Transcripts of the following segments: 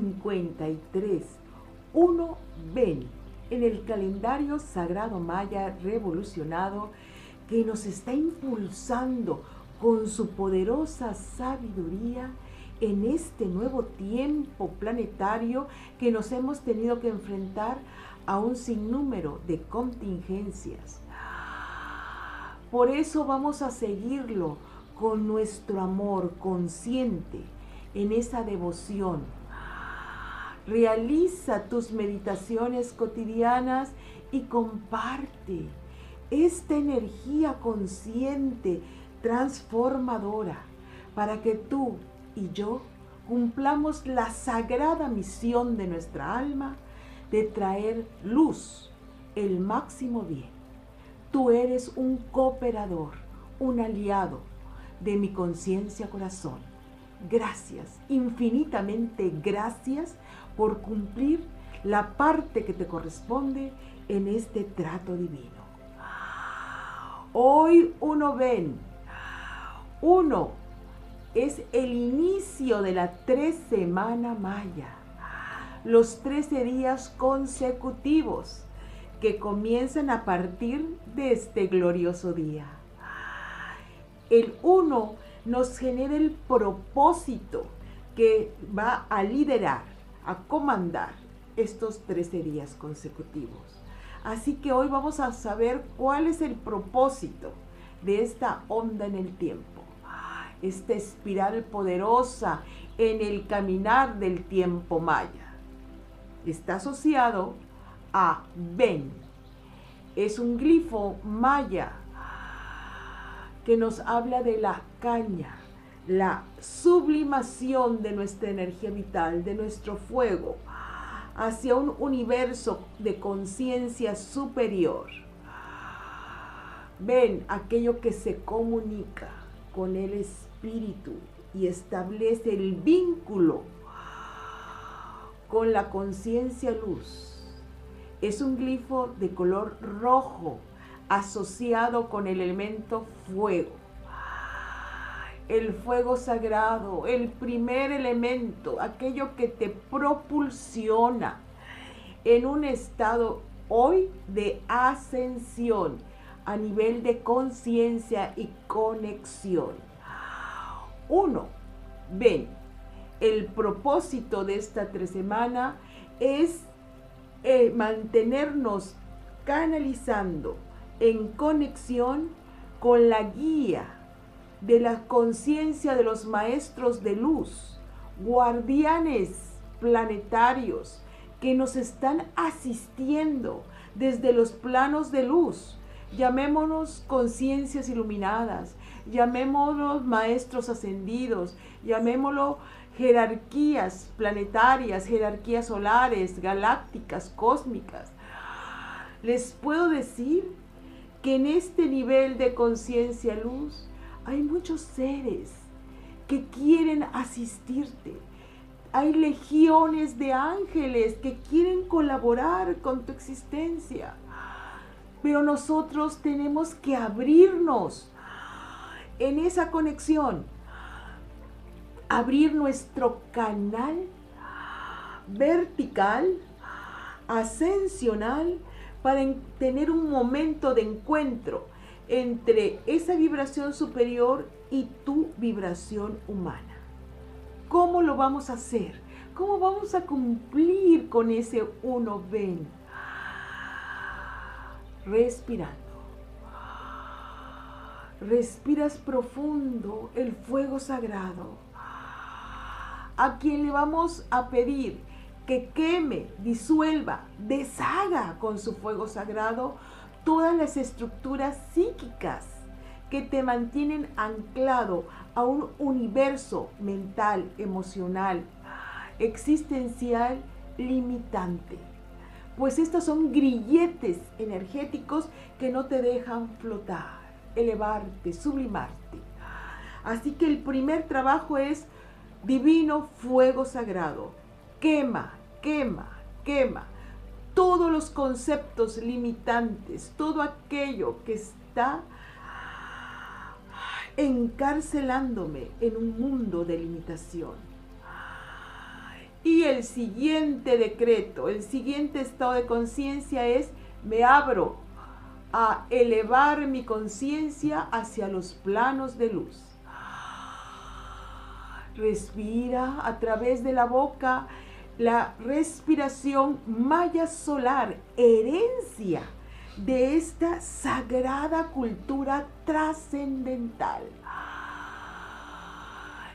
53. Uno ven en el calendario sagrado maya revolucionado que nos está impulsando con su poderosa sabiduría en este nuevo tiempo planetario que nos hemos tenido que enfrentar a un sinnúmero de contingencias. Por eso vamos a seguirlo con nuestro amor consciente en esa devoción. Realiza tus meditaciones cotidianas y comparte esta energía consciente transformadora para que tú y yo cumplamos la sagrada misión de nuestra alma de traer luz, el máximo bien. Tú eres un cooperador, un aliado de mi conciencia corazón. Gracias, infinitamente gracias por cumplir la parte que te corresponde en este trato divino. Hoy uno ven, uno es el inicio de la tres semana maya, los trece días consecutivos que comienzan a partir de este glorioso día. El uno nos genera el propósito que va a liderar, a comandar estos 13 días consecutivos. Así que hoy vamos a saber cuál es el propósito de esta onda en el tiempo, esta espiral poderosa en el caminar del tiempo maya. Está asociado a Ben. Es un glifo maya que nos habla de la caña, la sublimación de nuestra energía vital, de nuestro fuego, hacia un universo de conciencia superior. Ven aquello que se comunica con el espíritu y establece el vínculo con la conciencia luz. Es un glifo de color rojo asociado con el elemento fuego. El fuego sagrado, el primer elemento, aquello que te propulsiona en un estado hoy de ascensión a nivel de conciencia y conexión. Uno, ven, el propósito de esta tres semana es eh, mantenernos canalizando en conexión con la guía de la conciencia de los maestros de luz, guardianes planetarios que nos están asistiendo desde los planos de luz. Llamémonos conciencias iluminadas, llamémonos maestros ascendidos, llamémoslo jerarquías planetarias, jerarquías solares, galácticas, cósmicas. Les puedo decir que en este nivel de conciencia luz hay muchos seres que quieren asistirte. Hay legiones de ángeles que quieren colaborar con tu existencia. Pero nosotros tenemos que abrirnos en esa conexión. Abrir nuestro canal vertical, ascensional, para tener un momento de encuentro entre esa vibración superior y tu vibración humana. ¿Cómo lo vamos a hacer? ¿Cómo vamos a cumplir con ese uno ven? Respirando. Respiras profundo el fuego sagrado. A quien le vamos a pedir que queme, disuelva, deshaga con su fuego sagrado todas las estructuras psíquicas que te mantienen anclado a un universo mental, emocional, existencial limitante. Pues estos son grilletes energéticos que no te dejan flotar, elevarte, sublimarte. Así que el primer trabajo es divino fuego sagrado. Quema, quema, quema todos los conceptos limitantes, todo aquello que está encarcelándome en un mundo de limitación. Y el siguiente decreto, el siguiente estado de conciencia es, me abro a elevar mi conciencia hacia los planos de luz. Respira a través de la boca la respiración maya solar, herencia de esta sagrada cultura trascendental.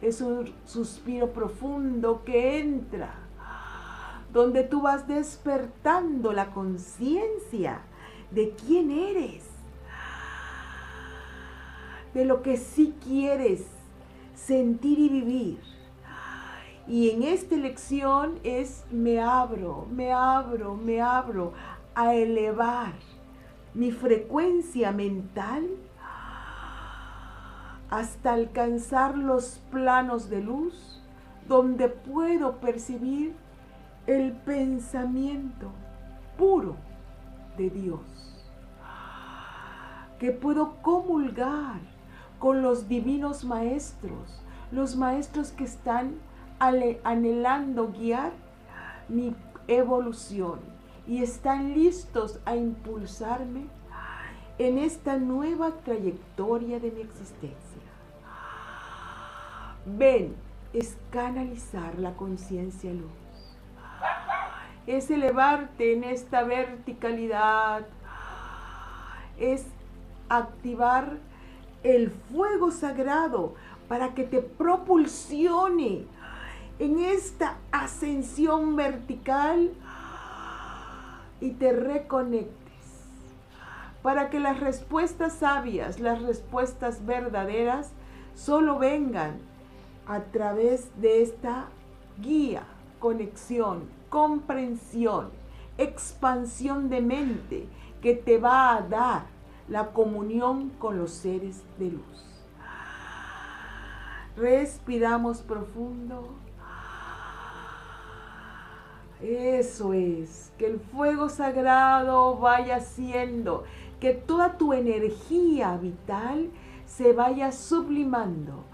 Es un suspiro profundo que entra, donde tú vas despertando la conciencia de quién eres, de lo que sí quieres sentir y vivir. Y en esta lección es me abro, me abro, me abro a elevar mi frecuencia mental hasta alcanzar los planos de luz donde puedo percibir el pensamiento puro de Dios, que puedo comulgar con los divinos maestros, los maestros que están anhelando guiar mi evolución y están listos a impulsarme en esta nueva trayectoria de mi existencia. Ven, es canalizar la conciencia luz. Es elevarte en esta verticalidad. Es activar el fuego sagrado para que te propulsione en esta ascensión vertical y te reconectes para que las respuestas sabias, las respuestas verdaderas, solo vengan a través de esta guía, conexión, comprensión, expansión de mente que te va a dar la comunión con los seres de luz. Respiramos profundo. Eso es, que el fuego sagrado vaya siendo, que toda tu energía vital se vaya sublimando.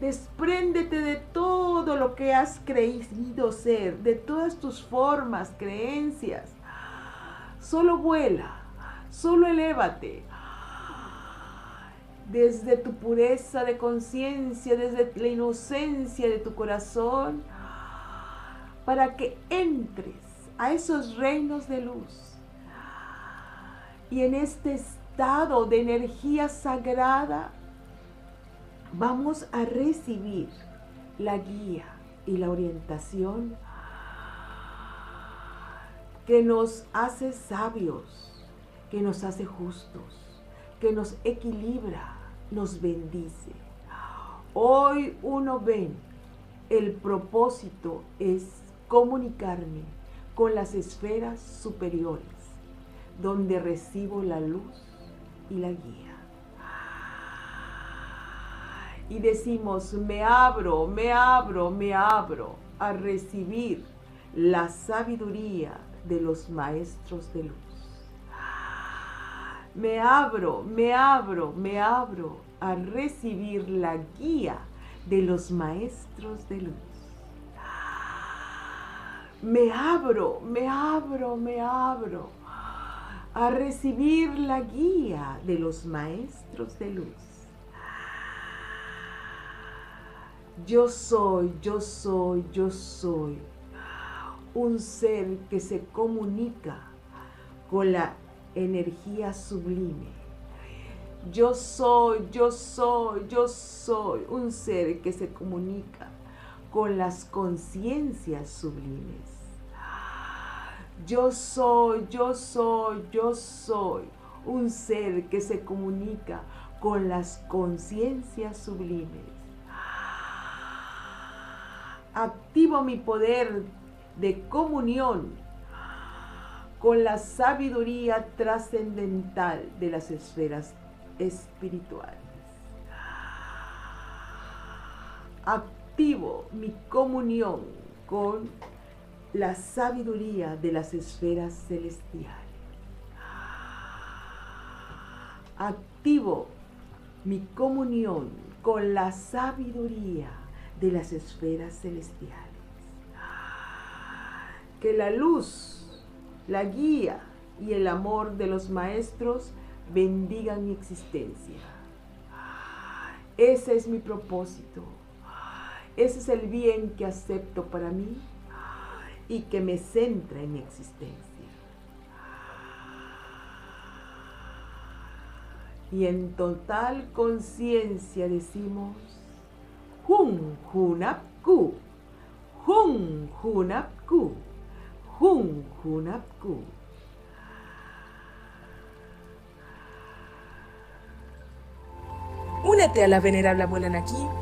Despréndete de todo lo que has creído ser, de todas tus formas, creencias Solo vuela, solo elévate. Desde tu pureza de conciencia, desde la inocencia de tu corazón, para que entres a esos reinos de luz. Y en este estado de energía sagrada, vamos a recibir la guía y la orientación que nos hace sabios, que nos hace justos, que nos equilibra, nos bendice. Hoy uno ve, el propósito es comunicarme con las esferas superiores, donde recibo la luz y la guía. Y decimos, me abro, me abro, me abro a recibir la sabiduría de los maestros de luz. Me abro, me abro, me abro a recibir la guía de los maestros de luz. Me abro, me abro, me abro a recibir la guía de los maestros de luz. Yo soy, yo soy, yo soy un ser que se comunica con la energía sublime. Yo soy, yo soy, yo soy un ser que se comunica con las conciencias sublimes. Yo soy, yo soy, yo soy un ser que se comunica con las conciencias sublimes. Activo mi poder de comunión con la sabiduría trascendental de las esferas espirituales. Activo mi comunión con la sabiduría de las esferas celestiales. Activo mi comunión con la sabiduría de las esferas celestiales. Que la luz, la guía y el amor de los maestros bendigan mi existencia. Ese es mi propósito. Ese es el bien que acepto para mí y que me centra en mi existencia. Y en total conciencia decimos, Hun Hunapku, Hun Hunapku, Hun Hunapku. Únete a la venerable abuela Naki